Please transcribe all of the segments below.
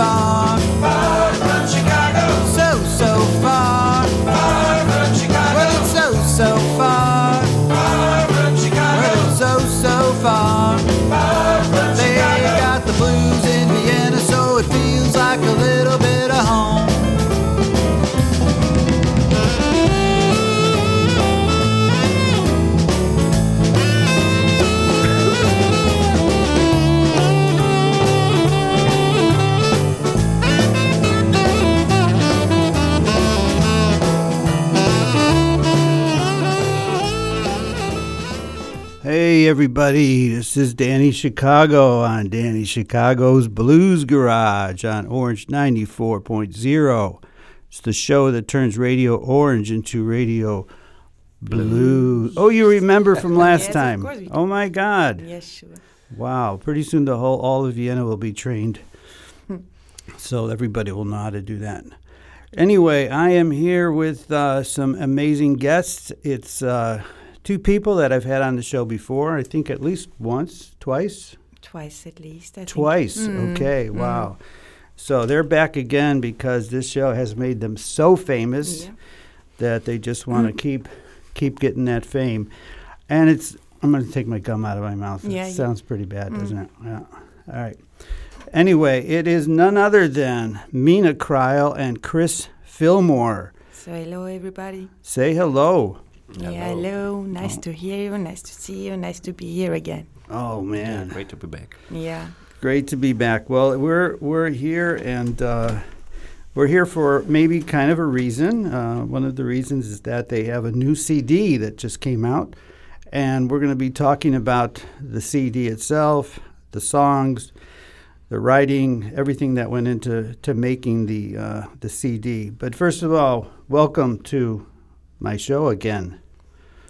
far. Everybody, this is Danny Chicago on Danny Chicago's Blues Garage on Orange 94.0. It's the show that turns Radio Orange into Radio Blue. Oh, you remember from last Yes, time. Oh my God. Yes, sure. Wow, pretty soon the whole all of Vienna will be trained. so everybody will know how to do that. Anyway, I am here with uh, some amazing guests. It's uh, two people that I've had on the show before. I think at least once, twice, Twice at least. I think. twice. Mm, Okay, mm. wow. So they're back again because this show has made them so famous Yeah. that they just want to keep keep getting that fame. And it's I'm going to take my gum out of my mouth. Yeah, it sounds pretty bad, Mm. doesn't it? Yeah. All right. Anyway, it is none other than Meena Cryle and Chris Fillmore. So hello everybody. Say hello. Yeah, hello. Nice to hear you. Nice to see you. Nice to be here again. Oh Yeah, man, great to be back. Yeah. great to be back. Well, we're we're here and uh, we're here for maybe kind of a reason. Uh, one of the reasons is that they have a new CD that just came out, and we're going to be talking about the CD itself, the songs, the writing, everything that went into to making the uh, the CD. But first of all, welcome to my show again.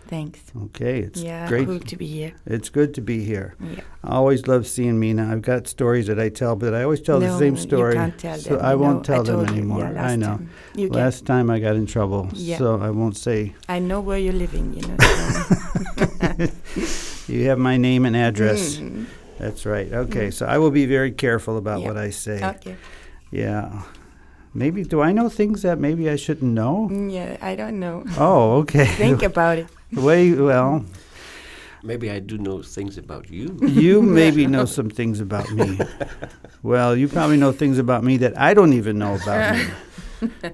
Thanks. Okay, it's yeah. great. Cool to be here. It's good to be here. Yeah. I always love seeing Meena. I've got stories that I tell, but I always tell the same story. You can't tell so them. I won't No, tell them told you. anymore. Yeah, I know. Time. You can. Last time I got in trouble, Yeah. so I won't say. I know where you're living. You know. So. You have my name and address. Mm. That's right. Okay, so I will be very careful about Yeah. what I say. Okay. Yeah. Maybe do I know things that maybe I shouldn't know? Mm, Yeah. I don't know. Oh, okay. Think about it. Way well, Maybe I do know things about you. you maybe know some things about me. Well, you probably know things about me that I don't even know about me.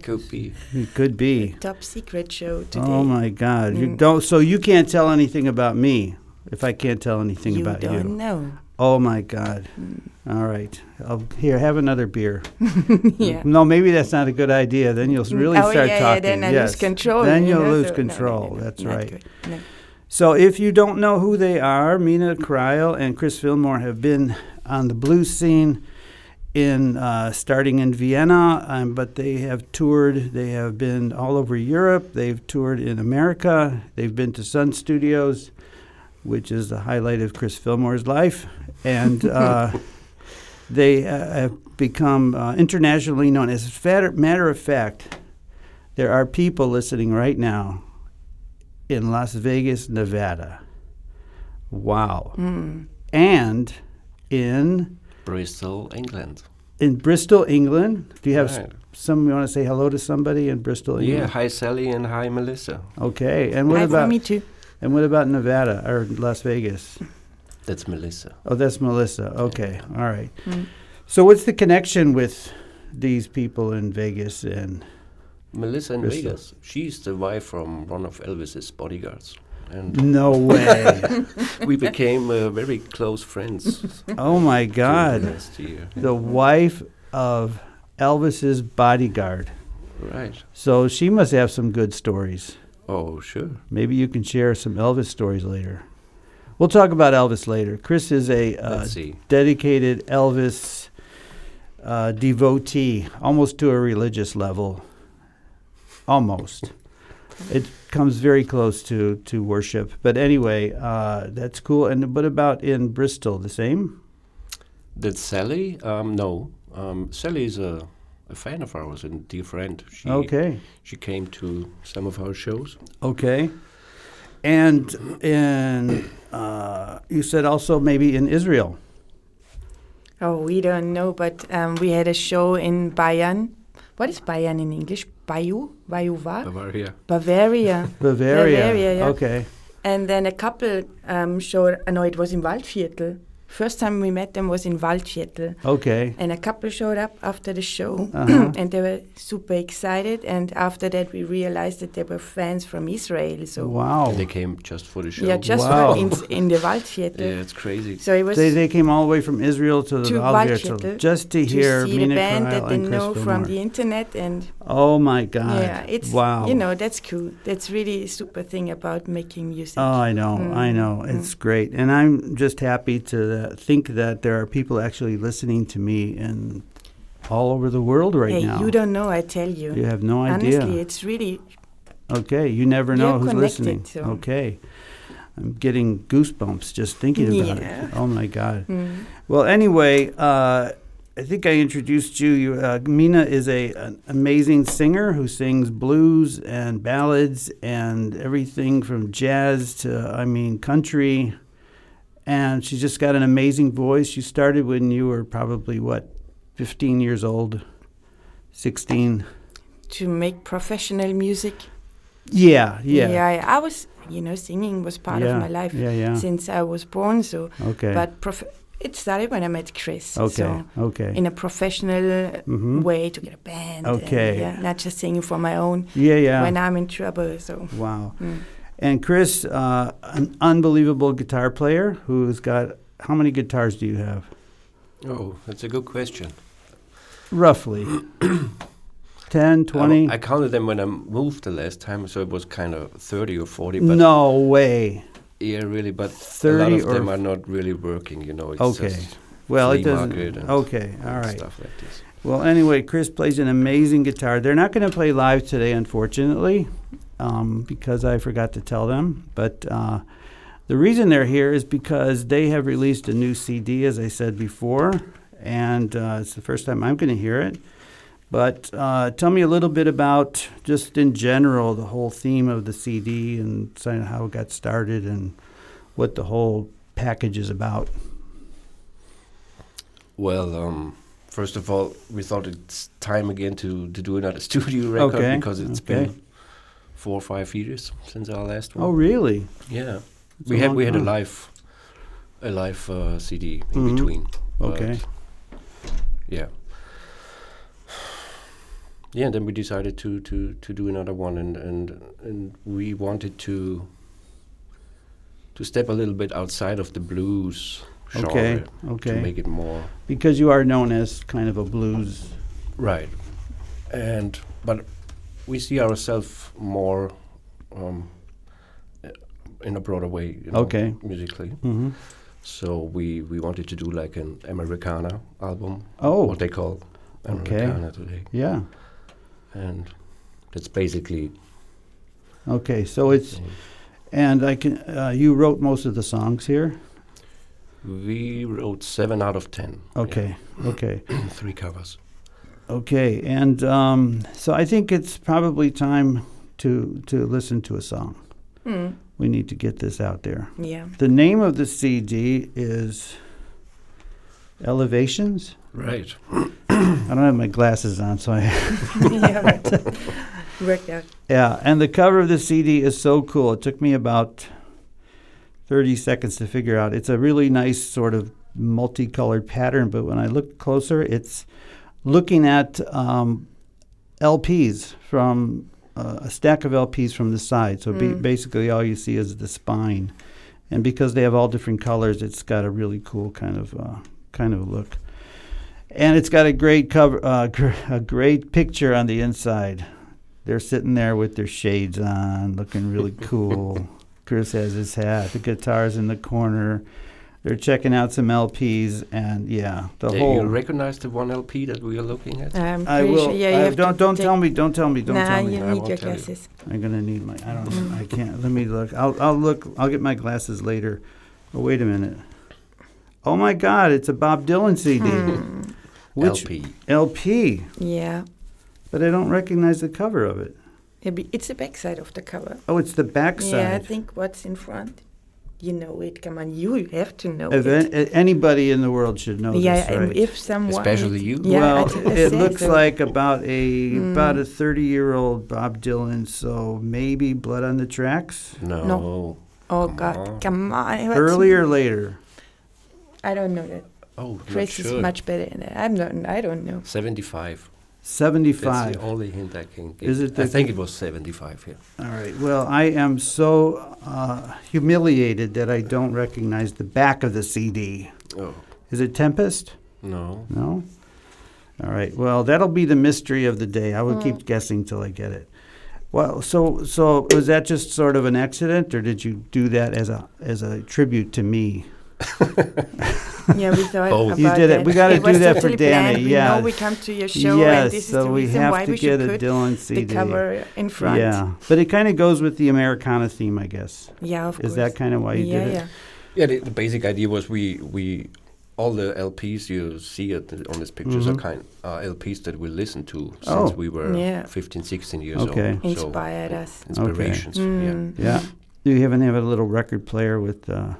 Could be. It could be. Top secret show today. Oh my God! You Mm. don't. So you can't tell anything about me if I can't tell anything you about don't you. know. Oh my God! Mm. All right. I'll, here, have another beer. yeah. No, maybe that's not a good idea. Then you'll really oh, start yeah, talking. Yeah, then I yes. lose control. Then you you'll know, lose so- no, no, control. no, no, That's right. So if you don't know who they are, Meena Cryle and Chris Fillmore have been on the blues scene in uh, starting in Vienna, um, but they have toured. They have been all over Europe. They've toured in America. They've been to Sun Studios, which is the highlight of Chris Fillmore's life, and uh, they uh, have become uh, internationally known. As a fatter- matter of fact, there are people listening right now in Las Vegas, Nevada. Wow. Mm. And in Bristol, England. in Bristol, England. Do you have s- Right. some you want to say hello to somebody in Bristol, Yeah, hi Sally and hi Melissa. Okay. And what Hi about for me too. And what about Nevada or Las Vegas? That's Melissa. Oh, that's Melissa. Okay. All right. Mm. So what's the connection with these people in Vegas and Melissa in Bristol. Vegas. She's the wife from one of Elvis's bodyguards. And no way. we became uh, very close friends. oh my god. Last year. The wife of Elvis's bodyguard. Right. So she must have some good stories. Oh, sure. Maybe you can share some Elvis stories later. We'll talk about Elvis later. Chris is a uh, dedicated Elvis uh, devotee, almost to a religious level. Almost. it comes very close to, to worship. But anyway, uh, that's cool. And what about in Bristol? The same? Did Sally? Um, no. Um, Sally is a, a fan of ours and dear friend. She, Okay. She came to some of our shows. Okay. And in, uh, you said also maybe in Israel. Oh, we don't know, but um, we had a show in Bayern. What is Bayern in English? Bayou? Bayouva? Bavaria. Bavaria. Bavaria. Bavaria, yeah. Okay. and then a couple um, showed, uh, no, it was in Waldviertel. First time we met them was in Waldviertel. Okay. And a couple showed up after the show, Uh-huh. and they were super excited. And after that, we realized that they were fans from Israel. So Wow. They came just for the show. yeah, just Wow. in, in the Waldviertel. Yeah, it's crazy. So it was They, they came all the way from Israel to the To Waldviertel Waldviertel just to, to hear see Meena the band Cryle that they and Chris know from Fillmore. the internet, and Oh my God! yeah, it's wow. you know that's cool. That's really a super thing about making music. Oh, I know, I Mm, know. It's great, and I'm just happy to uh, think that there are people actually listening to me and all over the world right hey, now. you don't know, I tell you. You have no idea. Honestly, it's really Okay, you never know who's listening. so- Okay, I'm getting goosebumps just thinking about Yeah. it. Oh my God. mm, Well, anyway, uh, I think I introduced you. you uh, Meena is a an amazing singer who sings blues and ballads and everything from jazz to, I mean, country. And she's just got an amazing voice. You started when you were probably what, 15 years old, 16. to make professional music. Yeah, yeah, I, I was, you know, singing was part yeah, of my life Yeah, yeah. since I was born. So, Okay. but prof- it started when I met Chris. okay. So okay. in a professional hmm way to get a band. and, Okay. yeah, not just singing for my own Yeah, yeah. when I'm in trouble. So. wow. mm. And Chris, uh, an unbelievable guitar player who's got how many guitars do you have? Oh, that's a good question. Roughly 10, 20? I, I counted them when I moved the last time, so it was kind of 30 or 40. But no way. Yeah, really, but 30 a lot of them are not really working, you know. It's Okay. just Well, it doesn't. Okay, all right. stuff like this. Well, anyway, Chris plays an amazing guitar. They're not going to play live today, unfortunately, um, because I forgot to tell them. But uh, the reason they're here is because they have released a new CD, as I said before, and uh, it's the first time I'm going to hear it. But uh, tell me a little bit about, just in general, the whole theme of the CD and how it got started and what the whole package is about. Well, um, first of all, we thought it's time again to, to do another studio record Okay, because it's okay. been four or five years since our last one. Oh, really? yeah. That's we had we had a live a live uh, CD in Mhm. between. Okay. Yeah. Yeah, and then we decided to, to, to do another one, and, and and we wanted to to step a little bit outside of the blues genre Okay, to okay. make it more Because you are known as kind of a blues. right. And but we see ourselves more um, in a broader way, you know, Okay. musically. hmm So we we wanted to do like an Americana album, Oh, what they call Okay. Americana today, yeah. and that's basically. Okay, so it's and I can. Uh, you wrote most of the songs here. We wrote seven out of ten. yeah. Okay, okay, three covers. Okay, and um, so I think it's probably time to to listen to a song. Mm, We need to get this out there. yeah. The name of the CD is Elevations. Right. I don't have my glasses on, so I. yeah, right. Worked out. Yeah, and the cover of the CD is so cool. It took me about 30 seconds to figure out. It's a really nice sort of multicolored pattern, but when I look closer, it's looking at um, LPs from uh, a stack of LPs from the side. So be, Mm. basically, all you see is the spine, and because they have all different colors, it's got a really cool kind of uh, kind of look. And it's got a great cover, uh, gr- a great picture on the inside. They're sitting there with their shades on, looking really cool. Chris has his hat. The guitar's in the corner. They're checking out some LPs, and yeah, the Yeah, whole. you recognize the one LP that we are looking at? I'm I will. sure. Yeah, I- have don't don't tell me. Don't tell me. Don't nah, tell me. you I need won't your tell you. glasses. I'm gonna need my. I don't. I can't. Let me look. I'll. I'll look. I'll get my glasses later. Oh wait a minute. Oh my God! It's a Bob Dylan CD. Hmm, Which LP. LP? yeah. But I don't recognize the cover of it. It's the backside of the cover. Oh, it's the backside. Yeah, I think what's in front. You know it. Come on, you have to know If it. an- anybody in the world should know yeah, this, and right? if someone, Especially you. Yeah, I well, it looks so. like about a Mm. about a thirty year old Bob Dylan. So maybe Blood on the Tracks, No. No. Oh Come God, on. come on! what's- early or later. I don't know that. Oh, not Chris is much better than that. I'm not. I don't know. 75. That's the only hint I can give. Is it I the- think it was 75 here. All right. Well, I am so uh, humiliated that I don't recognize the back of the CD. Oh, Is it Tempest? no. No. All right. Well, that'll be the mystery of the day. I will Mm. keep guessing till I get it. Well, so so was that just sort of an accident, or did you do that as a as a tribute to me? Yeah, we thought Oh. about You did it. that. We gotta do that for Danny, planned. We yeah. know we come to your show, yes. and this so is the we reason have why to we get should a put Dylan CD. the cover in front. Yeah, but it kind of goes with the Americana theme, I guess. Yeah, of Is course. Is that kind of why you yeah, did it? yeah. Yeah, the, the basic idea was we we all the LPs you see at the, on these pictures Mhm. are kind are LPs that we listened to since Oh. we were Yeah. 15, 16 years Okay. old. So Inspired us. inspirations. Mm. Yeah. Do you even have a little record player with. Uh, Yeah.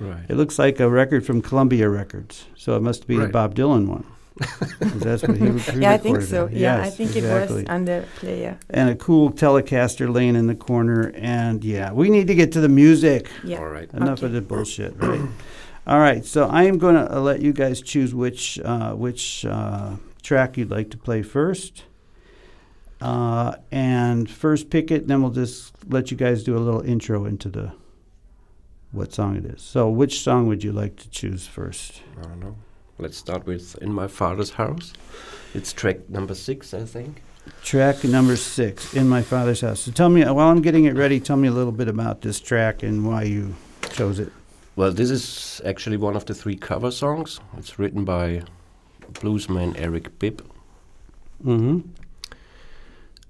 Right. it looks like a record from Columbia Records, so it must be the Right. Bob Dylan one. that's what he, he Yeah, I think so. it. Yeah, I think exactly. it was under player. and a cool Telecaster laying in the corner. And yeah, we need to get to the music. Yeah. All right. Enough Okay. of the bullshit, right? All right, so I am going to let you guys choose which uh, which uh, track you'd like to play first. Uh, and first pick it, then we'll just let you guys do a little intro into the what song it is. So, which song would you like to choose first? I don't know. Let's start with In My Father's House. It's track number six, I think. Track number six, In My Father's House. So, tell me, while I'm getting it ready, tell me a little bit about this track and why you chose it. Well, this is actually one of the three cover songs. It's written by bluesman Eric Bibb. Mm-hmm.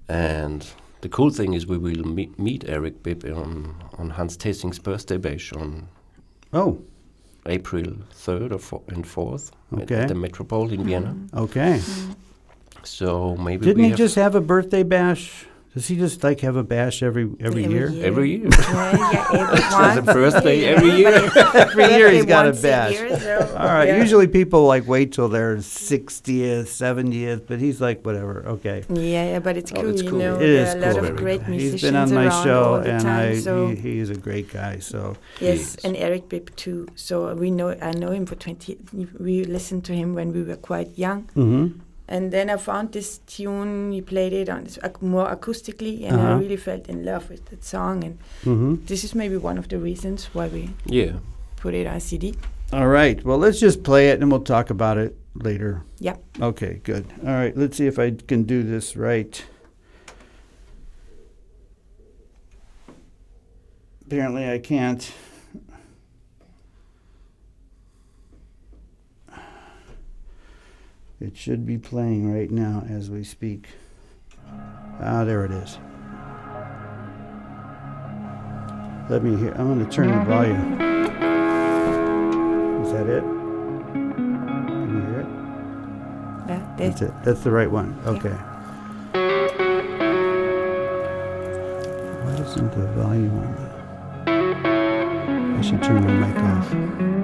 And the cool thing is we will meet, meet Eric Bibb on, on Hans Theessink's birthday bash on Oh, April 3rd or fo- and 4th at- Okay. at the Metropol in Vienna. okay. So maybe Didn't we he have just have a birthday bash? Does he just like have a bash every every, year? Every year. Yeah, yeah, every It's the once. birthday Yeah, every year. but it's Every year he's birthday got a once bash. year, so, All right. yeah. Usually people like wait till their sixtieth, seventieth, but he's like whatever. Okay. Yeah, yeah, but it's Oh, cool, it's you cool. know. It there is are a lot of Very great cool. musicians He's been on my show, and time, I so he, he is a great guy. So yes, Yes. and Eric Bibb too. So we know I know him for twenty. We listened to him when we were quite young, hmm and then I found this tune. He played it on this, ac- more acoustically, and Uh-huh. I really felt in love with that song. And hmm this is maybe one of the reasons why we Yeah. put it on CD. All right. Well, let's just play it, and we'll talk about it later. Yep. Okay. Good. All right. Let's see if I can do this right. Apparently, I can't. It should be playing right now as we speak. Ah, there it is. Let me hear. I'm going to turn the volume. Is that it? Can you hear it? That's it. That's the right one. Okay. Why isn't the volume on the? I should turn my mic off.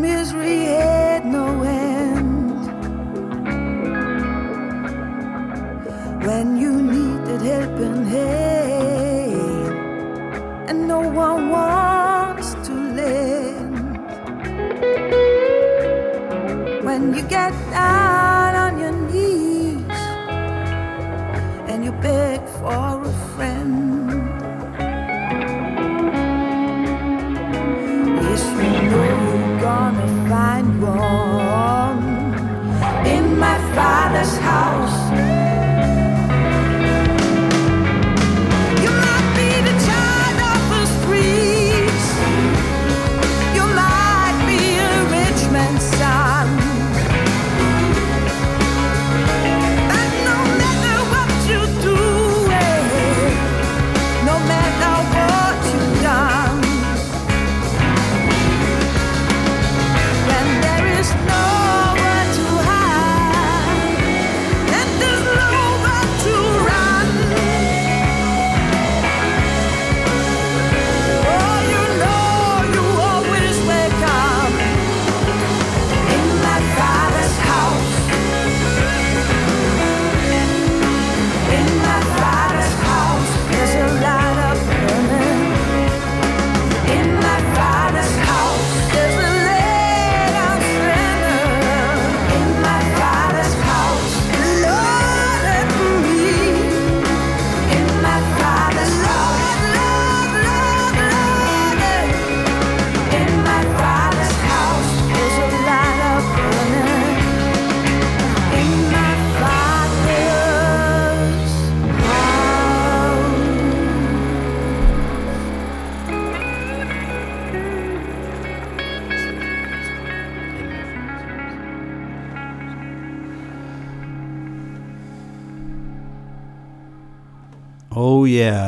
Misery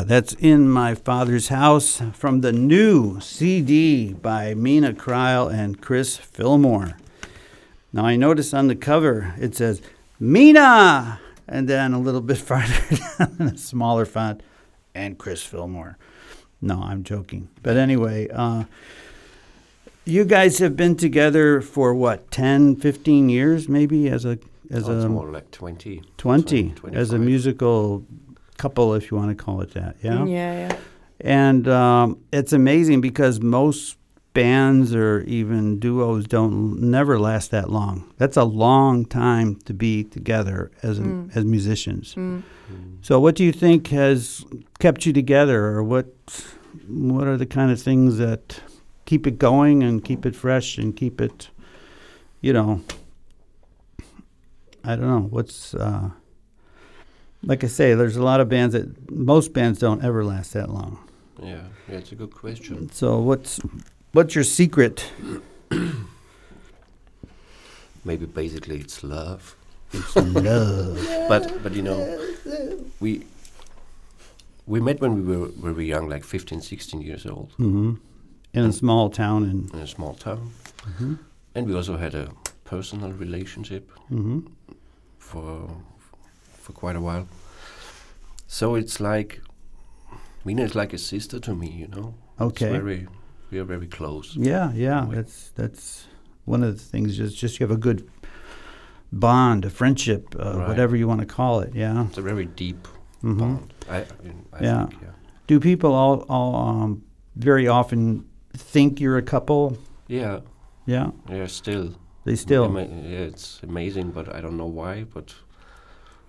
that's in my father's house from the new CD by Meena Cryle and Chris Fillmore. Now, I notice on the cover it says Meena, and then a little bit farther down in a smaller font, and Chris Fillmore. No, I'm joking. But anyway, uh, you guys have been together for what, 10, 15 years maybe as a as Oh, a more like 20. 20 20, as a musical couple if you want to call it that yeah? Yeah, yeah. and um, it's amazing because most bands or even duos don't never last that long. That's a long time to be together as a, as musicians. So what do you think has kept you together or what what are the kind of things that keep it going and keep it fresh and keep it you know I don't know what's uh, like I say. There's a lot of bands that most bands don't ever last that long. Yeah, yeah, it's a good question. So what's what's your secret? Maybe basically it's love. It's Love. But but you know, we we met when we were very young, like 15, 16 years old, hmm In a small town in. in a small town, Mm-hmm. and we also had a personal relationship hmm for for quite a while. So it's like Meena is like a sister to me, you know. Okay. It's very we are very close. Yeah, yeah. That's that's one of the things. Just just you have a good bond, a friendship, uh, Right. whatever you want to call it. Yeah. It's a very deep mm-hmm. bond. I, I, I Yeah. think, yeah. Do people all all um, very often think you're a couple? Yeah, Yeah. yeah, still. They still. Ama- yeah, it's amazing, but I don't know why. But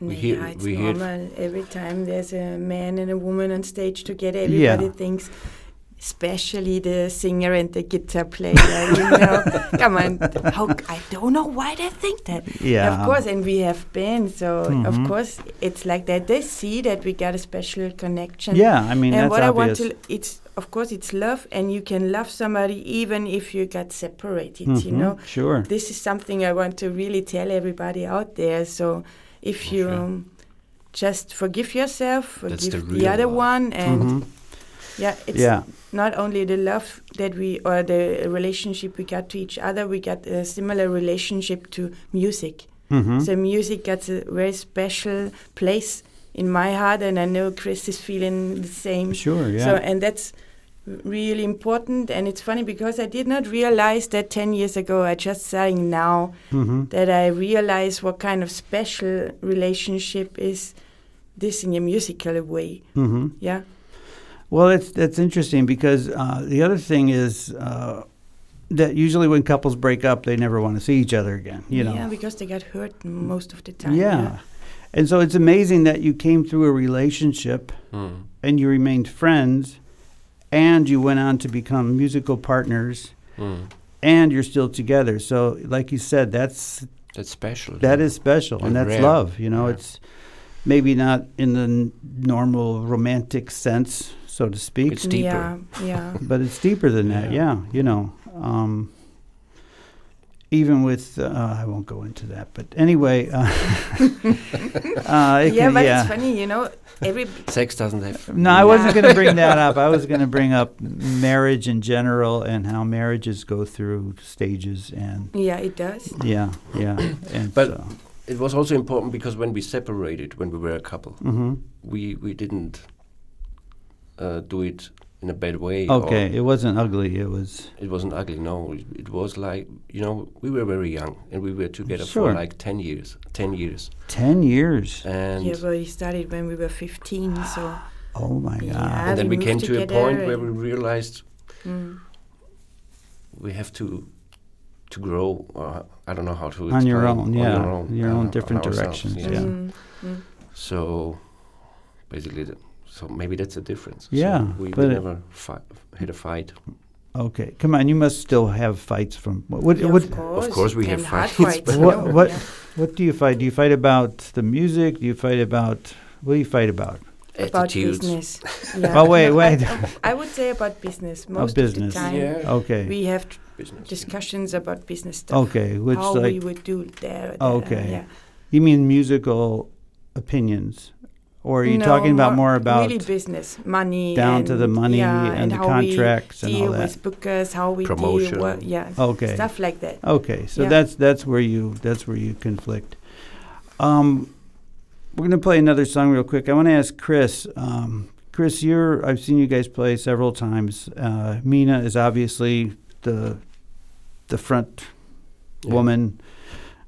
We Yeah, hear- it's we hear- normal. Every time there's a man and a woman on stage together, everybody Yeah. thinks, especially the singer and the guitar player. you know, come on, how, I don't know why they think that. Yeah. Of course, and we have been, so Mhm. of course it's like that. They see that we got a special connection. Yeah, I mean and what obvious. I want to, it's of course it's love, and you can love somebody even if you got separated. You Mhm, know, Sure. this is something I want to really tell everybody out there. So if you sure. um, just forgive yourself, forgive the the, other love. one, and Mhm. yeah, it's Yeah. not only the love that we or the relationship we got to each other, we got a similar relationship to music. Mhm. So music gets a very special place in my heart, and I know Chris is feeling the same. Sure. Yeah. So and that's r- really important. And it's funny because I did not realize that 10 years ago. I just saying now Mm-hmm. that I realize what kind of special relationship is this in a musical way. Mm-hmm. Yeah. Well, it's that's interesting because uh, the other thing is uh, that usually when couples break up, they never want to see each other again. You know. Yeah, because they got hurt most of the time. Yeah. And so it's amazing that you came through a relationship Mm. and you remained friends and you went on to become musical partners Mm. and you're still together. So like you said, that's That's special. that is special and And that's rare. love, you know, Yeah. it's maybe not in the n- normal romantic sense, so to speak, It's deeper. Yeah, yeah. but it's deeper than that. Yeah. Yeah, you know. Um, even with, uh, I won't go into that, but anyway, uh, uh, yeah, can- but yeah. it's funny, you know, every Sex doesn't have. No, I wasn't going to bring that up. I was going to bring up marriage in general and how marriages go through stages and yeah, it does. yeah, yeah. And But- so, It was also important because when we separated, when we were a couple, mhm. we we didn't uh, do it in a bad way. or okay, it wasn't ugly. It was It wasn't ugly. No, it, it was like you know we were very young and we were together Sure. for like ten years. Ten years, ten years. and yeah, but we started when we were 15, so Oh my god! Yeah. and then we we came to a point where we realized mm, we have to to grow. Uh, I don't know how to On your explain, own, on yeah, your own, your uh, own different directions, yes. yeah. mm, mm. So basically, th- so maybe that's the difference. So Yeah, we, but we never fi- had a fight. Okay, come on. You must still have fights from what? What? Yeah, what, of course, course we have and hard fights, fights. What- what- yeah. what do you fight? Do you fight about the music? Do you fight about what do you fight about? about Attitudes. business. Yeah. Oh, wait, wait. I, I would say about business most business. of the time. Yeah. Okay, We have t- Business. discussions about business stuff. okay. Which how like we would do there. Oh, there, okay. Yeah. You mean musical opinions, or are you No, talking about more about really business, money, down and, to the money yeah, and, the contracts and all that? with bookers, how we Promotion. deal, what, yeah, Okay. stuff like that. Okay, so Yeah. that's that's where you that's where you conflict. Um, we're gonna play another song real quick. I want to ask Chris. Um, Chris, you're I've seen you guys play several times. Uh, Meena is obviously the the front Yeah. woman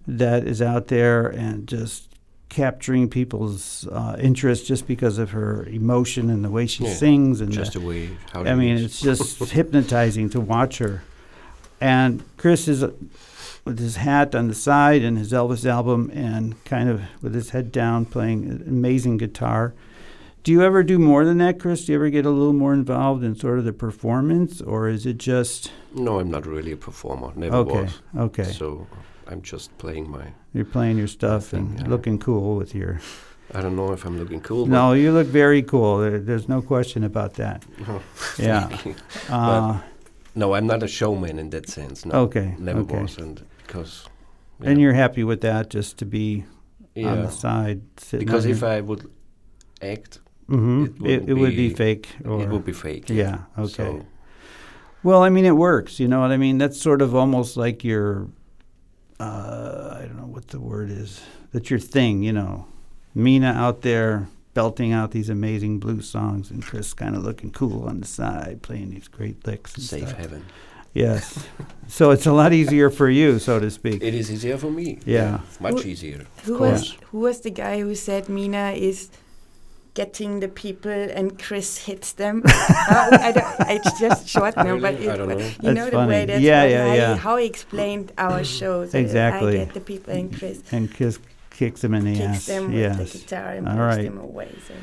that is out there and just capturing people's uh, interest just because of her emotion and the way she Yeah, sings and Just the way. How I mean, it's just hypnotizing to watch her. And Chris is uh, with his hat on the side and his Elvis album, and kind of with his head down, playing amazing guitar. Do you ever do more than that, Chris? Do you ever get a little more involved in sort of the performance, or is it just No, I'm not really a performer. Never okay? was. Okay, So I'm just playing my. you're playing your stuff thing, and yeah. looking cool with your. I don't know if I'm looking cool. No, you look very cool. There, there's no question about that. But Yeah. Uh, no, I'm not a showman in that sense. No, okay. never okay. was, and because. And you're happy with that, just to be on the side. Sitting Because if I would act, Mhm. it it, it would be be- fake. Or, it would be fake. yeah. Okay. So, Well, I mean, it works. You know what I mean? That's sort of almost like your, uh, I don't know what the word is. That's your thing. You know, Meena out there belting out these amazing blues songs, and Chris kind of looking cool on the side, playing these great licks. And safe stuff. heaven. Yes. so it's a lot easier for you, so to speak. It is easier for me. Yeah. much Who- easier. Who course. was who was the guy who said Meena is getting the people and Chris hits them? uh, I don't, it's just short now, Really? but I it, don't know. you That's know the funny. way that's Yeah, yeah, how, yeah. He, how he explained our shows. Exactly. I get the people and Chris And Chris kicks him in the kicks ass. them yes. with the guitar and All pushes right. them away. So.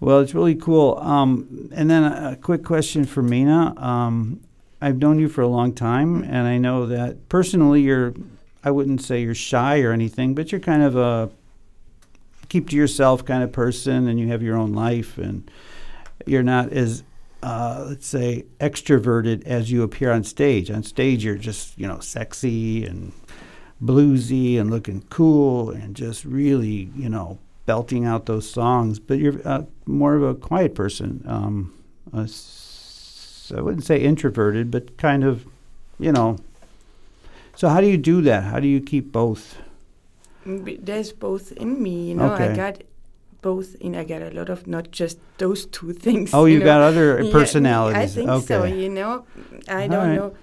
Well, it's really cool. Um, and then a, a quick question for Meena. Um, I've known you for a long time, and I know that personally you're, I wouldn't say you're shy or anything, but you're kind of a keep to yourself kind of person, and you have your own life, and you're not as, uh, let's say, extroverted as you appear on stage. On stage, you're just, you know, sexy and bluesy and looking cool and just really, you know, belting out those songs. But you're uh, more of a quiet person. Um, I wouldn't say introverted, but kind of, you know. So how do you do that? How do you keep both? There's both in me, you know. I got both. You know, I got a lot of not just those two things. Oh, you know. got other Yeah, personalities. I think okay. so. You know, I don't right. know.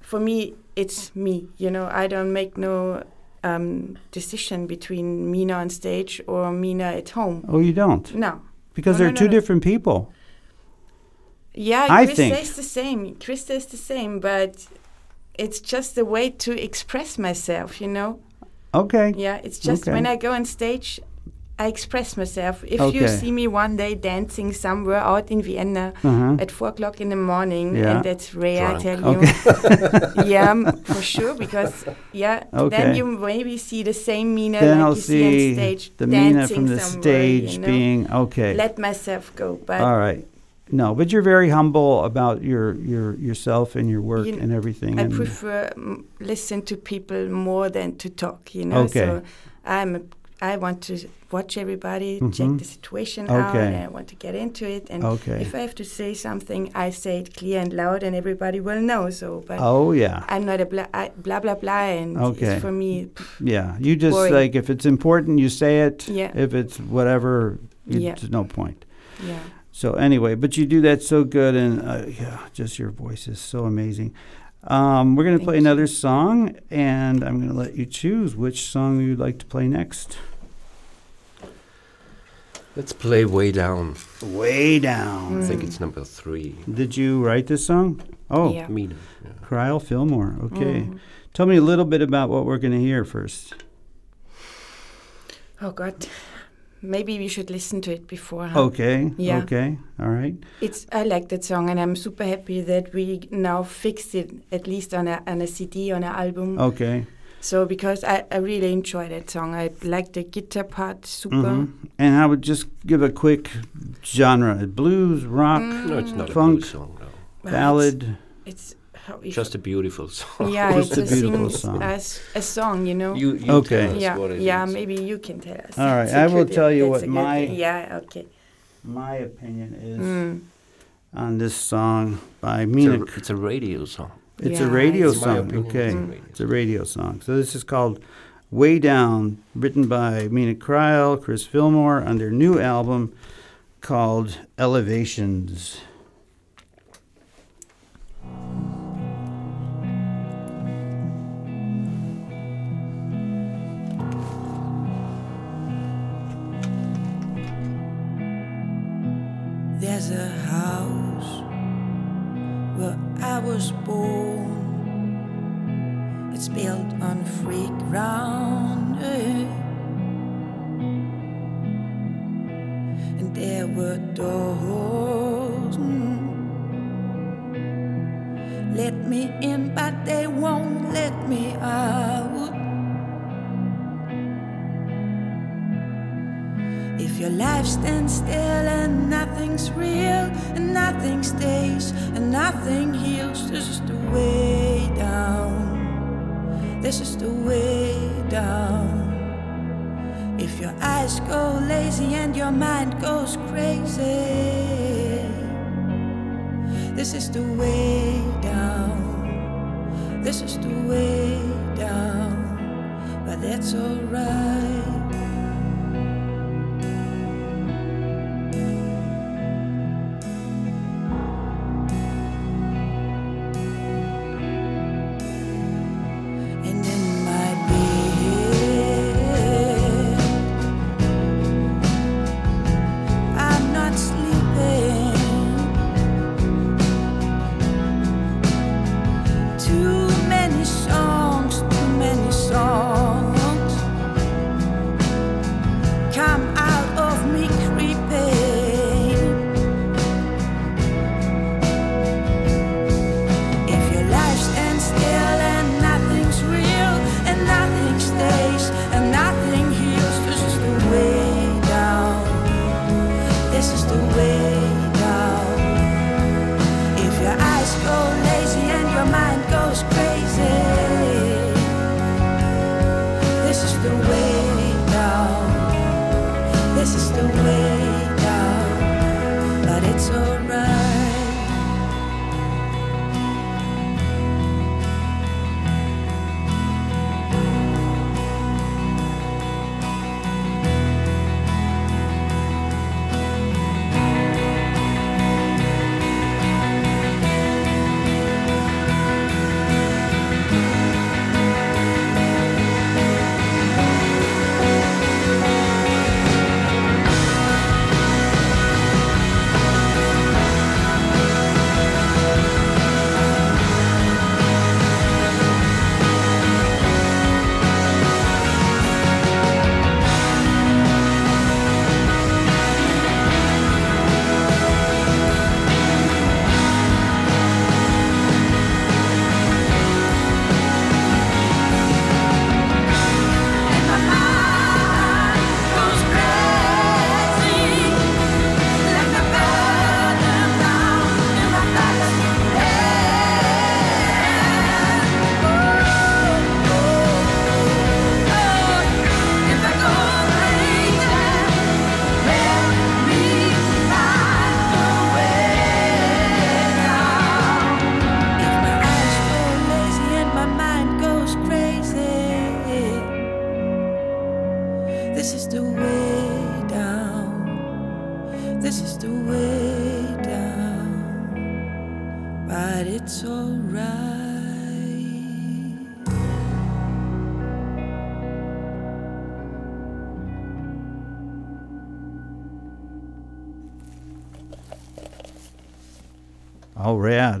For me, it's me. You know, I don't make no um, decision between Meena on stage or Meena at home. Oh, you don't? No. Because No, they're no, two no. different people. Yeah, I Krista think- is the same. Krista is the same, but it's just a way to express myself. You know. Okay. Yeah, it's just Okay. when I go on stage, I express myself. If you see me one day dancing somewhere out in Vienna Uh-huh. at four o'clock in the morning, Yeah. and that's rare, I Drunk. tell you. yeah, m- for sure, because yeah, Okay. then you maybe see the same Meena Then like I'll you see on stage the Meena from the stage you know? being okay. Let myself go, but All right. No, but you're very humble about your your yourself and your work You and everything. I and prefer mm, listen to people more than to talk. You know, Okay. so I'm a, I want to watch everybody, Mhm. check the situation out, and I want to get into it. And okay. if I have to say something, I say it clear and loud, and everybody will know. So, but oh yeah. I'm not a blah I, blah blah blah, and Okay. it's for me. pff, Yeah. You just Boring. like if it's important, you say it. Yeah. If it's whatever, you, Yeah. there's no point. Yeah, So anyway, but you do that so good, and uh, yeah, just your voice is so amazing. Um, we're gonna Thank play you. another song, and I'm gonna let you choose which song you'd like to play next. Let's play Way Down. Way down. I think Mm. it's number three. Did you write this song? Oh, yeah. Meena. Yeah. Cryle Fillmore. Okay. Mm. Tell me a little bit about what we're gonna hear first. Oh God, maybe we should listen to it before. Okay. Yeah. Okay. All right. It's I like that song, and I'm super happy that we now fixed it at least on a on a CD on an album. Okay. So because I, I really enjoy that song, I like the guitar part super. Mhm. And I would just give a quick genre: blues, rock, No, it's not Funk. a blues song, no. Ballad. It's, it's Just a beautiful song. yeah, Just it's a a, beautiful sing, song. a, song, you know. You, you Okay. tell us yeah, what it yeah. is. Maybe you can tell us. All right, I will good- tell you what my- thing. Yeah. Okay. My opinion is Mm. on this song by It's Meena. a, it's a radio song. It's Yeah, a radio it's- song. Okay. it's a Mm. radio It's a radio song. So this is called Way Down, written by Meena Cryle, Chris Fillmore, on their new album called Elevations. There's a house where I was born. It's built on free ground. eh. And there were doors. mm. Let me in, but they won't let me out. If your life stands still and nothing's real and nothing stays and nothing heals, this is the way down. This is the way down. If your eyes go lazy and your mind goes crazy, this is the way down. This is the way down. But that's alright.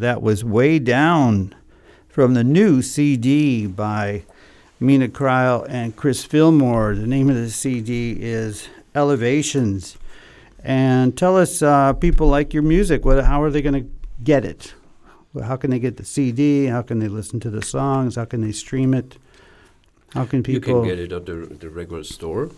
That was way down from the new CD by Meena Cryle and Chris Fillmore. The name of the CD is Elevations. And tell us, uh, people like your music. What? How are they going to get it? How can they get the CD? How can they listen to the songs? How can they stream it? How can people? You can get it at the, the regular store.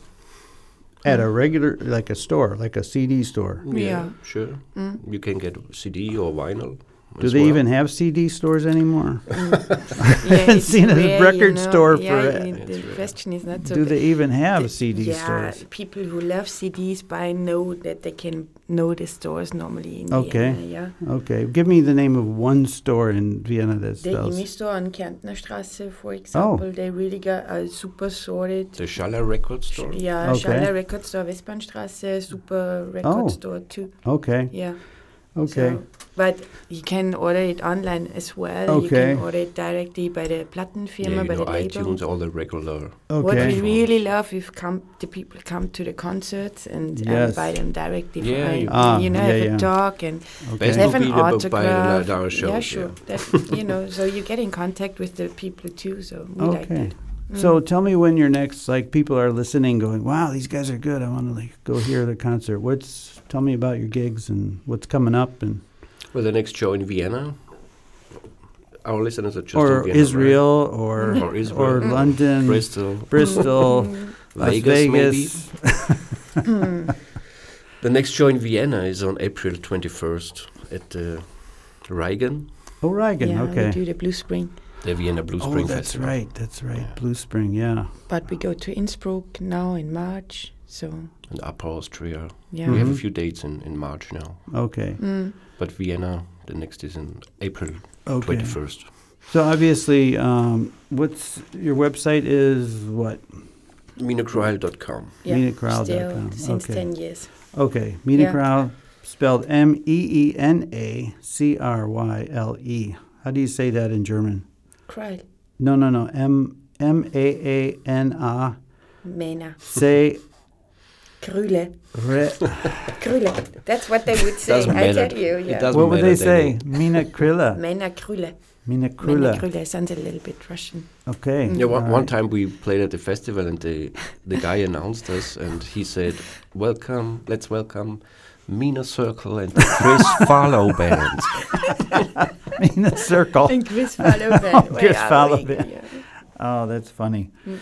at a regular, like a store, like a CD store? Yeah. sure. Mm. You can get CD or vinyl. Do they well. even have CD stores anymore? yeah, haven't seen a rare, record you know. store for it. I mean, the rare. question is not so. Do they even have The- CD yeah, stores? people who love CDs buy know that they can know the stores normally. In Okay. Vienna, yeah. Okay, give me the name of one store in Vienna that The sells. EMI store on Kärntner Straße, for oh. example, oh. they really got a super sorted. The Schaller record store. Yeah, Okay. Schaller Record Store, Westbahnstraße, super record Oh. store too. Okay, Yeah. okay, So, but you can order it online as well. You can order it directly by the Plattenfirma, Yeah, you by know, the label. iTunes, all the regular. Okay. What we really love if come the people come to the concerts and Yes. um, buy them directly. Yeah, from, you- Ah, you know, yeah, have yeah. a talk and okay. Best have an be by the autograph. Ladara shows. yeah, sure. That, you know, so you get in contact with the people too. So we like Okay. that. Mm. So tell me when your next, like, people are listening, going, "Wow, these guys are good. I want to like go hear the concert." What's? Tell me about your gigs and what's coming up, and Well, the next show in Vienna. Our listeners are just in or Vienna, Israel, or right? or Israel, or Mm. London, Bristol, Bristol, Mm. Las Vegas. Vegas. The next show in Vienna is on April 21st at the Reigen, Oh, Reagan. yeah, okay. we do the Blue Spring, the Vienna Blue Oh, Spring that's Festival. right. That's right. Yeah. Blue Spring. Yeah. but we go to Innsbruck now in March. So In Upper Austria. yeah. We have a Mhm. few dates in, in March now. Okay. Mm. But Vienna, the next is in April Okay. 21st. So obviously, um, what's your website is what? Meenacryle.com. Yeah, MeenaCryle.com. Still since Okay. ten years. Okay, Meena Cryle, spelled M E E N A C R Y L E. How do you say that in German? Cry, No, no, no. M M A A N A Mena, C Krüle, Re. Krüle. That's what they would say. Doesn't I matter. tell you. Yeah. What would they they say? Mina Krüle. Mina Krüle. Mina Mena Krilla. Krüle sounds a little bit Russian. Okay. Yeah, one, one time we played at the festival and the the guy announced us and he said, "Welcome, let's welcome Mina Circle and the Chris Farlow band." Mina Circle. And Chris Fallowman. Chris Fallowman. Oh, that's funny. Mm.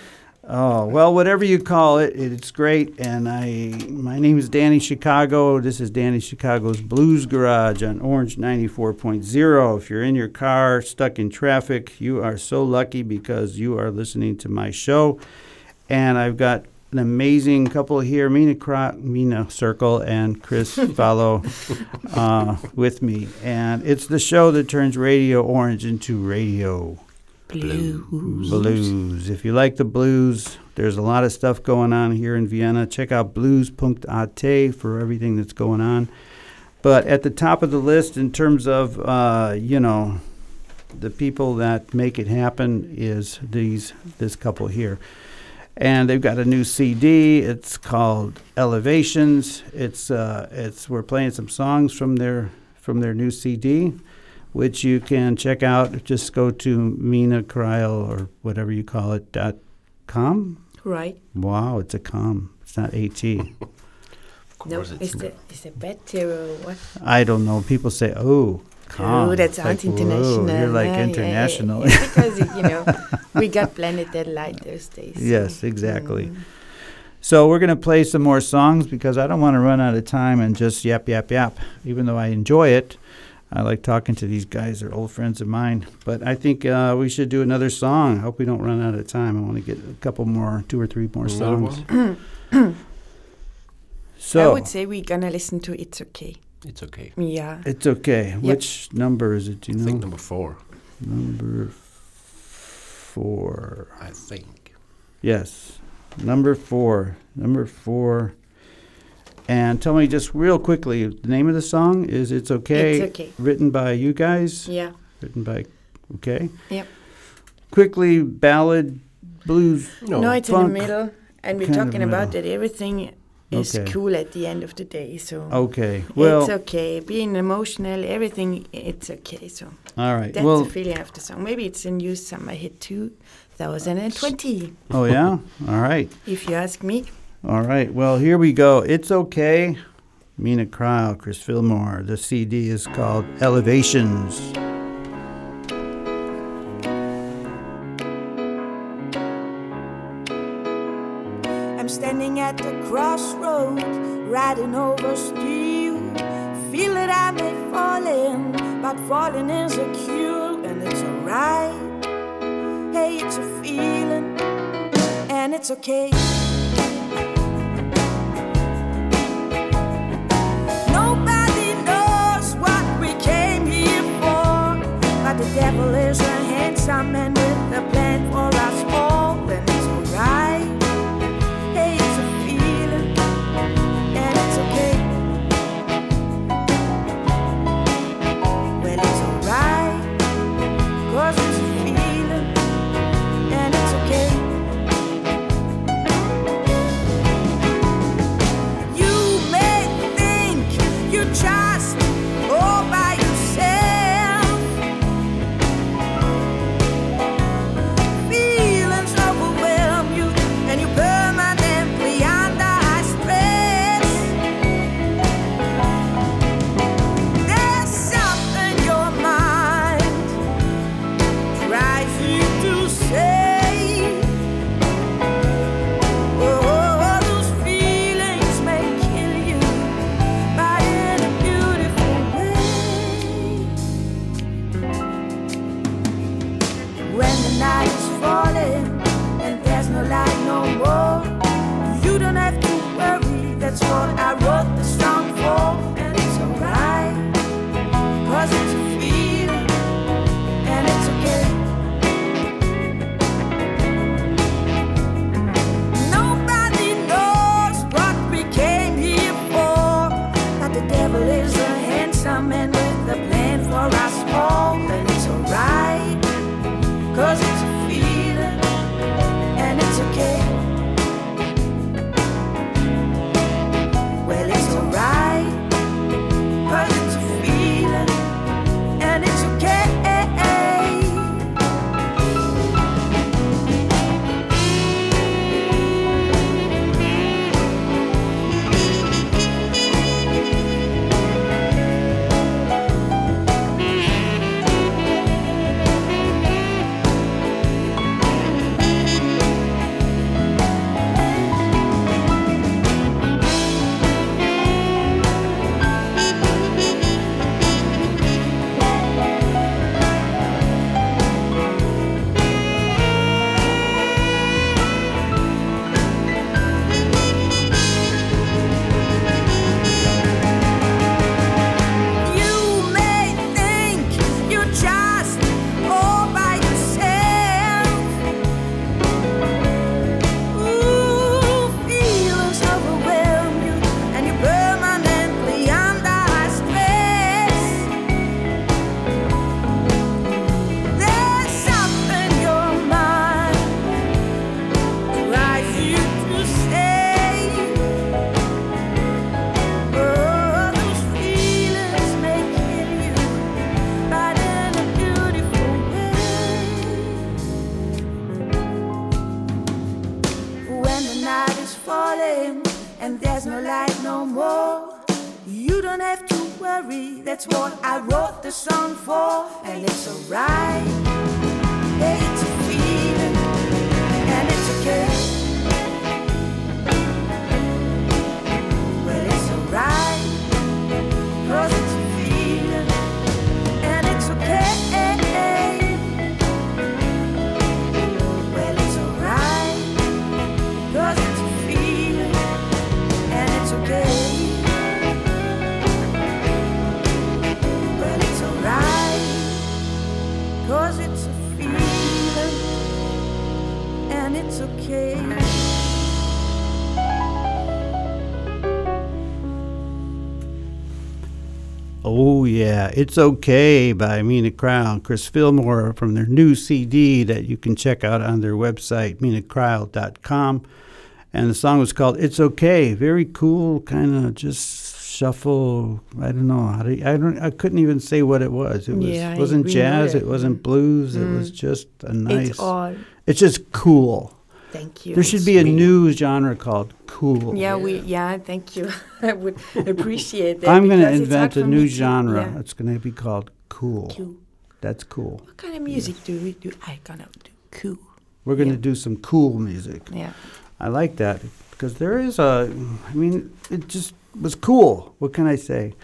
Oh well, whatever you call it, it's great. And I, my name is Danny Chicago. This is Danny Chicago's Blues Garage on Orange ninety four point zero. If you're in your car stuck in traffic, you are so lucky because you are listening to my show. And I've got an amazing couple here, Mina Cro- Mina Circle and Chris Follow, uh, with me. And it's the show that turns Radio Orange into radio Blues. blues. If you like the blues, there's a lot of stuff going on here in Vienna. Check out blues.at for everything that's going on. But at the top of the list, in terms of, uh, you know, the people that make it happen, is these this couple here. And they've got a new CD. It's called Elevations. It's uh, it's we're playing some songs from their from their new CD which you can check out. Just go to Meena Cryle or whatever you call it dot com. Right. Wow, it's a com. It's not at. No, course, is it's a, is the better or what? I don't know. People say, "Oh, com." Oh, that It's sounds whoa, international. You're like Yeah, yeah, yeah, international. yeah, because you know we got Planet Dead Light those days. so, Yes, exactly. mm. So we're gonna play some more songs because I don't want to run out of time and just yap yap yap. Even though I enjoy it, I like talking to these guys. They're old friends of mine. But I think uh, we should do another song. I hope we don't run out of time. I want to get a couple more, two or three more songs. So I would say we're gonna listen to "It's Okay." It's okay. Yeah. It's okay. Which number is it? Do you I know? think number four. number four. I think. Yes, number four. Number four. And tell me just real quickly, the name of the song is "It's Okay." It's okay. Written by you guys. Yeah. written by. Okay. Yep. Quickly, ballad, blues. No, No, it's funk in the middle, and we're kind talking about that everything is Okay. cool at the end of the day. So Okay. Well, it's okay. Being emotional, everything, it's okay. So all right. that's well, the feeling of the song. Maybe it's a new summer hit 2020, oh yeah. All right. if you ask me. All right. Well, here we go. It's okay. Meena Cryle, Chris Fillmore. The CD is called Elevations. I'm standing at the crossroad, riding over steel. Feel that I may fall in, but falling is a cure, and it's alright. Hey, it's a feeling, and it's okay. Devil is a handsome man It's Okay by Meena and Chris Fillmore from their new CD that you can check out on their website, meenacryle.com. And the song was called It's Okay. Very cool, kind of just shuffle. I don't know how to, I don't, I couldn't even say what it was. It was yeah, wasn't jazz, it. it wasn't blues, it Mm. was just a nice, It's all. it's just cool. Thank you. There should be a new genre called cool. Yeah, we. Yeah, thank you. I would appreciate that. I'm going to because it's hard invent a new genre. yeah. It's going to be called cool. Cool. That's cool. What kind of music do we do? I gonna do cool. We're going to Yeah. do some cool music. Yeah. I like that because there is a, I mean, it just was cool. What can I say?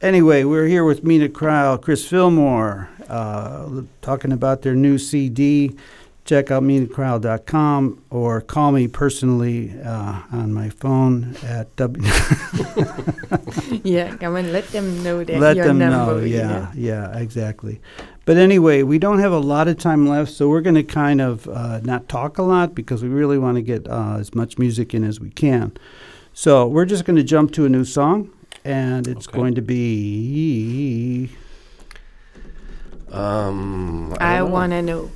Anyway, we're here with Meena Cryle, Chris Fillmore, uh, talking about their new CD. Check out meenacryle.com or call me personally uh, on my phone at W. Yeah. Come on, let them know that Let your them number. know. you Yeah, yeah, exactly. But anyway, we don't have a lot of time left, so we're going to kind of uh, not talk a lot because we really want to get uh, as much music in as we can. So we're just going to jump to a new song, and it's Okay. going to be Um, I don't wanna know.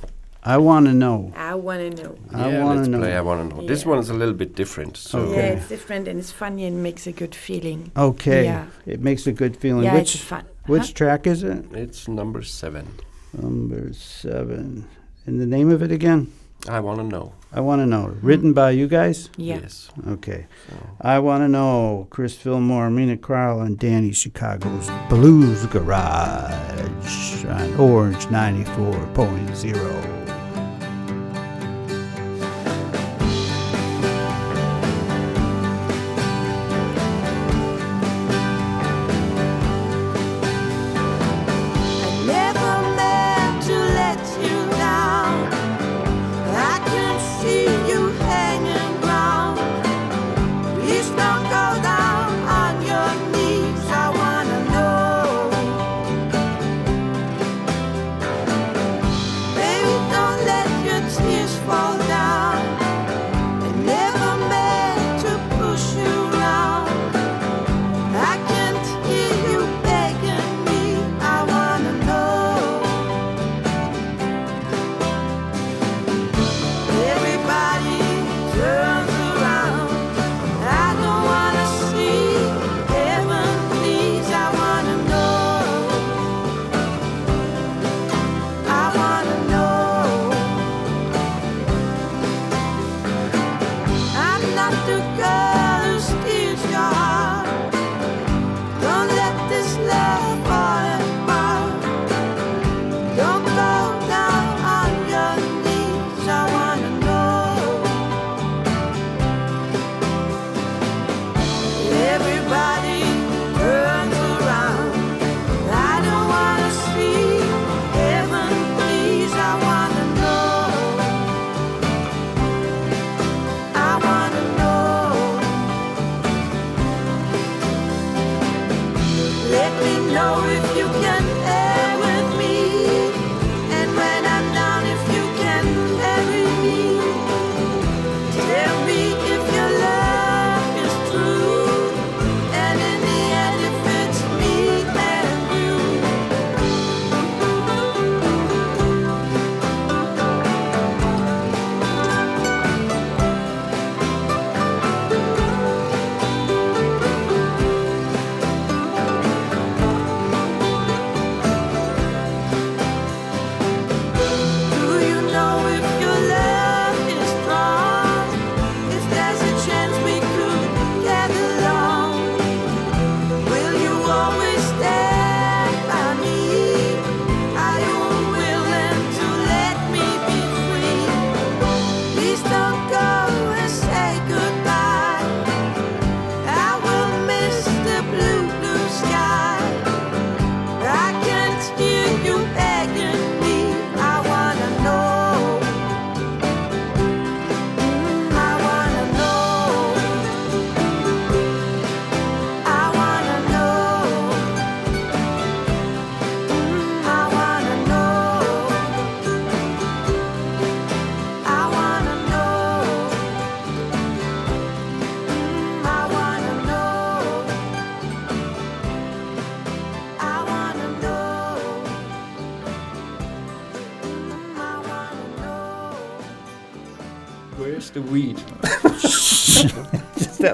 I Want to Know. I wanna know. I yeah, wanna let's know. play I wanna know. This Yeah. one is a little bit different. So Okay. Yeah, it's different and it's funny and makes a good feeling. Okay. Yeah. It makes a good feeling. yeah, which it's fun. which uh-huh. track is it? it's number seven. Number seven. And the name of it again? I wanna know. I Want to Know. Written by you guys? Yeah. Yes. Okay. So. I want to know Chris Fillmore, Meena Cryle, and Danny Chicago's Blues Garage on Orange 94.0.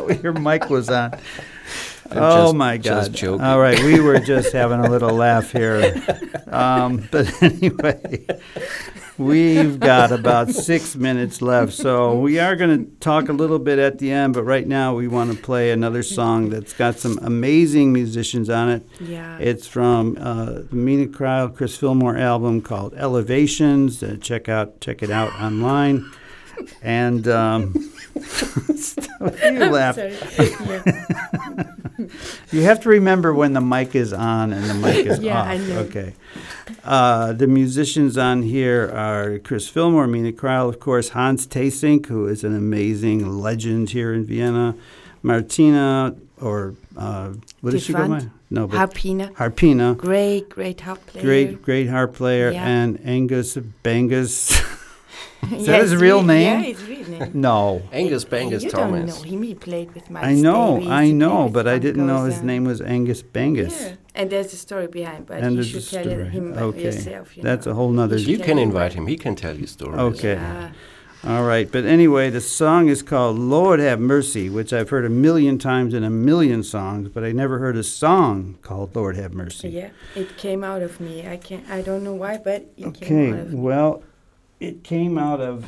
that your mic was on? I'm oh just- my just God! joking. All right, we were just having a little laugh here. Um, but anyway, we've got about six minutes left, so we are going to talk a little bit at the end. But right now, we want to play another song that's got some amazing musicians on it. Yeah. It's from uh, the Meena Cryle Chris Fillmore album called Elevations. Uh, check out check it out online. And um, you laugh. Sorry. Yeah. You have to remember when the mic is on and the mic is Yeah, off. I know. Okay. Uh, the musicians on here are Chris Fillmore, Meena Cryle, of course, Hans Theessink, who is an amazing legend here in Vienna, Martina, or uh, what did she go by? No, but Harpina. Harpina. Great, great harp player. Great, great harp player, Yeah. and Angus Bangus. Is that his real name? Yeah, his real name. no, Angus Bangus you Thomas. don't know him. He played with Miles I know, Davis, I know, but I didn't know his name was Angus Bangus. Yeah. And there's a story behind, but And you there's a should tell story. him Okay. yourself. You That's know. a whole nother. You You can tell him. invite him. He can tell you stories. Okay. Yeah. All right, but anyway, the song is called "Lord Have Mercy," which I've heard a million times in a million songs, but I never heard a song called "Lord Have Mercy." Yeah, it came out of me. I can not I don't know why, but it came Okay, out of me well, it came out of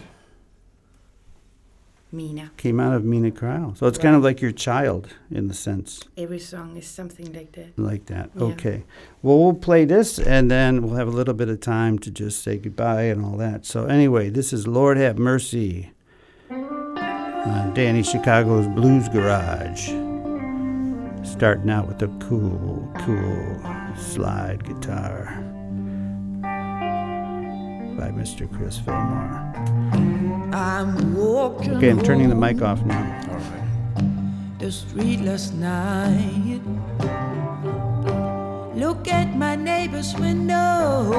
Meena. came out of Meena Cryle, so it's kind of like your child in the sense Every song is something like that. like that. Yeah. Okay, well, we'll play this, and then we'll have a little bit of time to just say goodbye and all that. So anyway, this is "Lord Have Mercy" on Danny Chicago's Blues Garage. Starting out with a cool, cool slide guitar by Mr. Chris Fillmore. I'm walking Okay, I'm turning the mic off now. All right. the street last night. Look at my neighbor's window,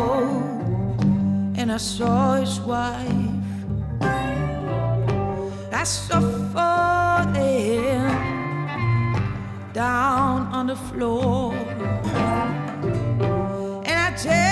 and I saw his wife. I saw falling down on the floor. And I tell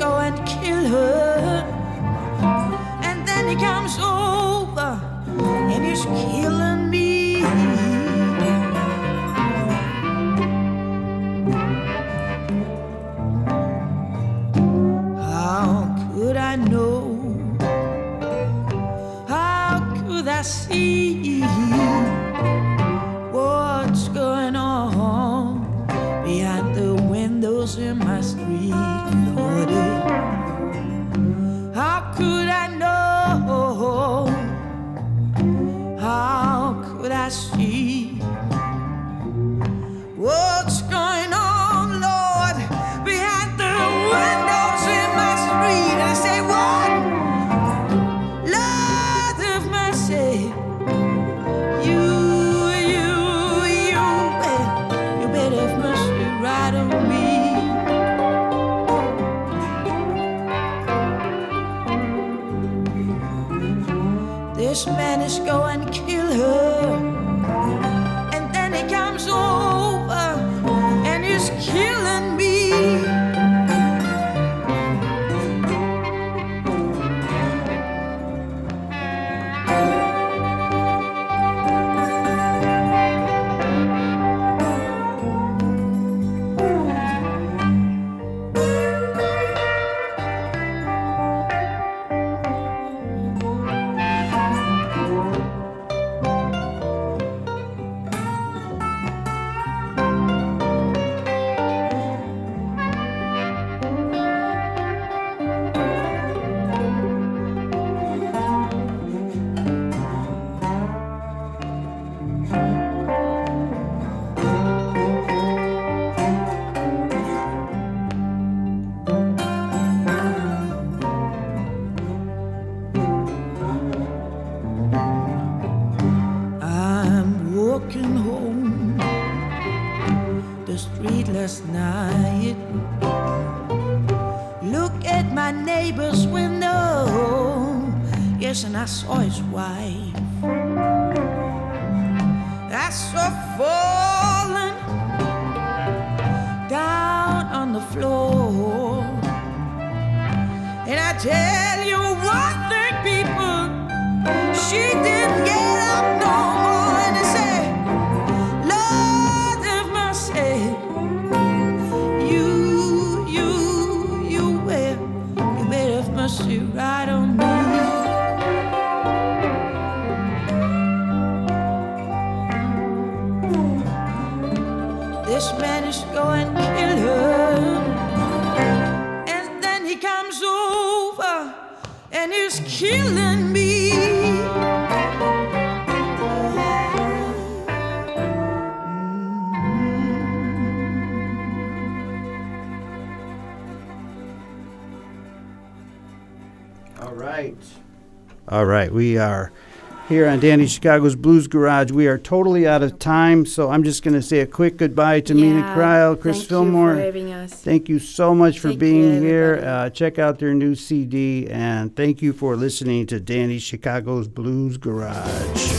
here on Danny Chicago's Blues Garage. We are totally out of time, so I'm just going to say a quick goodbye to Meena Cryle, Chris thank Fillmore. You for having us. Thank you so much for Thank being you, here. Uh, check out their new CD, and thank you for listening to Danny Chicago's Blues Garage.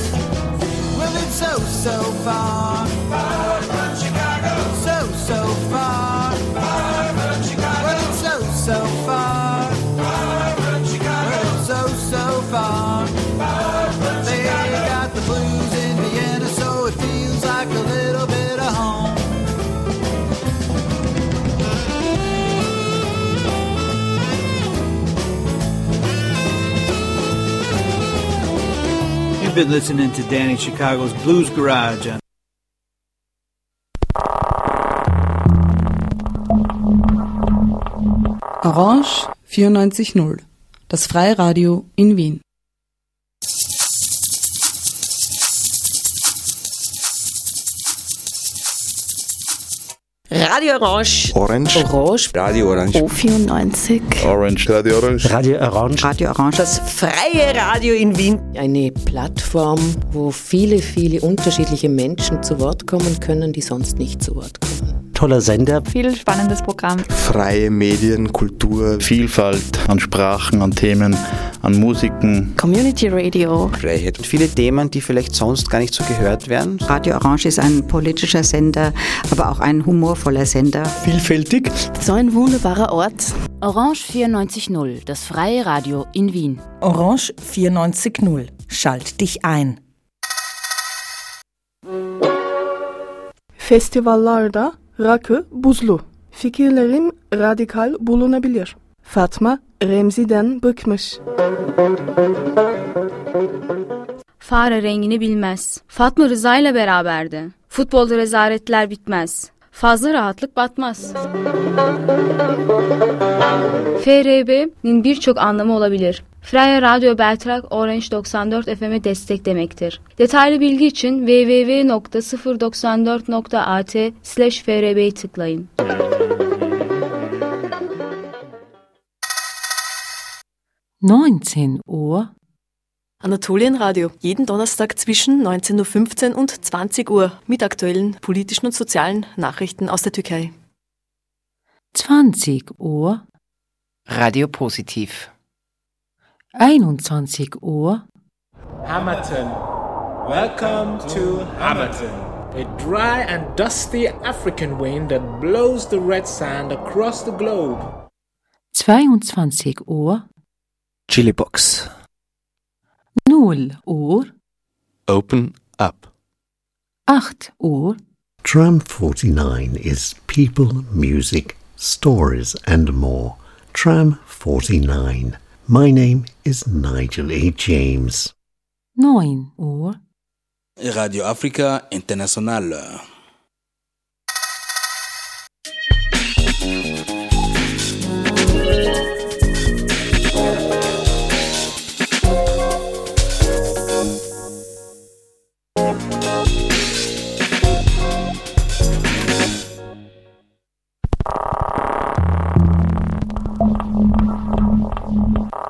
Well, it's so, so far, Far You've been listening to Danny Chicago's Blues Garage on Orange 94.0, das Freiradio in Wien. Radio Orange. Orange. Orange. Radio Orange. O94. Orange. Radio Orange. Radio Orange. Radio Orange. Das freie Radio in Wien. Eine Plattform, wo viele, viele unterschiedliche Menschen zu Wort kommen können, die sonst nicht zu Wort kommen. Toller Sender. Viel spannendes Programm. Freie Medien, Kultur, Vielfalt an Sprachen, an Themen, an Musiken. Community Radio. Freiheit. Und viele Themen, die vielleicht sonst gar nicht so gehört werden. Radio Orange ist ein politischer Sender, aber auch ein humorvoller Sender. Vielfältig. So ein wunderbarer Ort. Orange 94.0, das freie Radio in Wien. Orange 94.0. Schalt dich ein. Festivallarda rakı buzlu. Fikirlerim radikal bulunabilir. Fatma Remzi'den bıkmış. Fare rengini bilmez. Fatma Rıza ile beraberdi. Futbolda rezaletler bitmez. Fazla rahatlık batmaz. FRB'nin birçok anlamı olabilir. Freya Radyo Beltrak Orange 94 FM'e destek demektir. Detaylı bilgi için www.094.at slash FRB'yi tıklayın. Neunzehn Uhr. Anatolienradio, jeden Donnerstag zwischen 19.15 Uhr und 20 Uhr mit aktuellen politischen und sozialen Nachrichten aus der Türkei. 20 Uhr. Radio Positiv. 21 Uhr. Hamilton. Welcome to Hamilton. A dry and dusty African wind that blows the red sand across the globe. 22 Uhr. Chili Box. 0 Uhr. Open up. 8 Uhr. Tram 49 is people, music, stories, and more. Tram 49. My name is Nigel A. James. 9 Uhr. Radio Africa International.